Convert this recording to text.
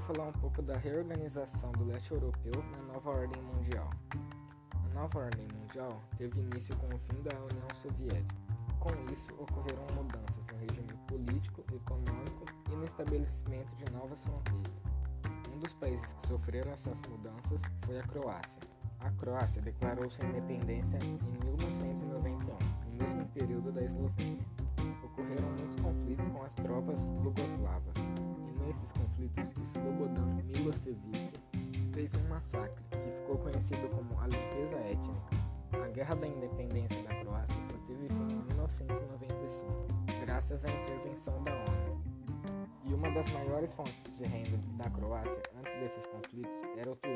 falar um pouco da reorganização do leste europeu na nova ordem mundial. A nova ordem mundial teve início com o fim da União Soviética. Com isso, ocorreram mudanças no regime político, econômico e no estabelecimento de novas fronteiras. Um dos países que sofreram essas mudanças foi a Croácia. A Croácia declarou sua independência em 1991, no mesmo período da Eslovênia. Ocorreram muitos conflitos com as tropas jugoslavas nesses conflitos, Milosevic fez um massacre que ficou conhecido como a limpeza étnica. A Guerra da Independência da Croácia só teve fim em 1995, graças à intervenção da ONU. E uma das maiores fontes de renda da Croácia antes desses conflitos era o turismo.